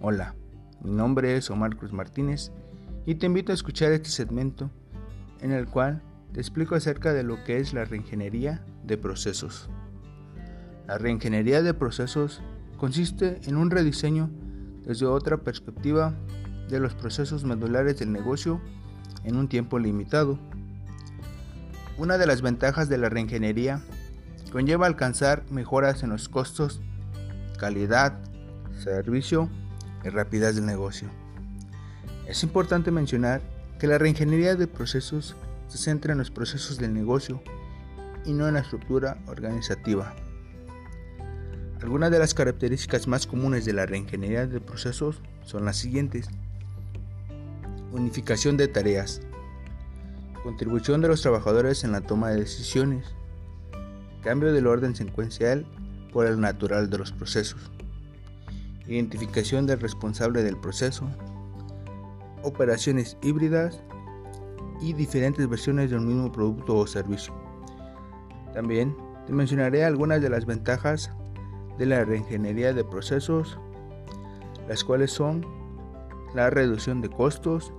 Hola, mi nombre es Omar Cruz Martínez y te invito a escuchar este segmento en el cual te explico acerca de lo que es la reingeniería de procesos. La reingeniería de procesos consiste en un rediseño desde otra perspectiva de los procesos medulares del negocio en un tiempo limitado. Una de las ventajas de la reingeniería conlleva alcanzar mejoras en los costos, calidad, servicio y rapidez del negocio. Es importante mencionar que la reingeniería de procesos se centra en los procesos del negocio y no en la estructura organizativa. Algunas de las características más comunes de la reingeniería de procesos son las siguientes. Unificación de tareas. Contribución de los trabajadores en la toma de decisiones. Cambio del orden secuencial por el natural de los procesos identificación del responsable del proceso, operaciones híbridas y diferentes versiones de un mismo producto o servicio. También te mencionaré algunas de las ventajas de la reingeniería de procesos, las cuales son la reducción de costos,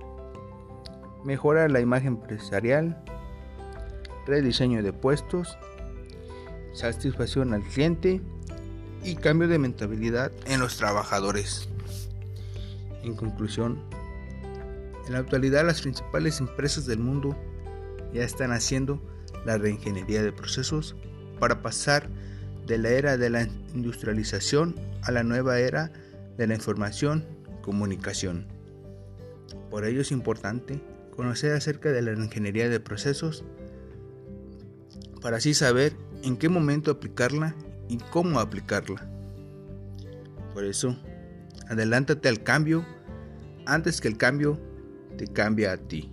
mejora la imagen empresarial, rediseño de puestos, satisfacción al cliente y cambio de mentalidad en los trabajadores. En conclusión, en la actualidad las principales empresas del mundo ya están haciendo la reingeniería de procesos para pasar de la era de la industrialización a la nueva era de la información comunicación. Por ello es importante conocer acerca de la reingeniería de procesos para así saber en qué momento aplicarla y cómo aplicarla. Por eso, adelántate al cambio antes que el cambio te cambie a ti.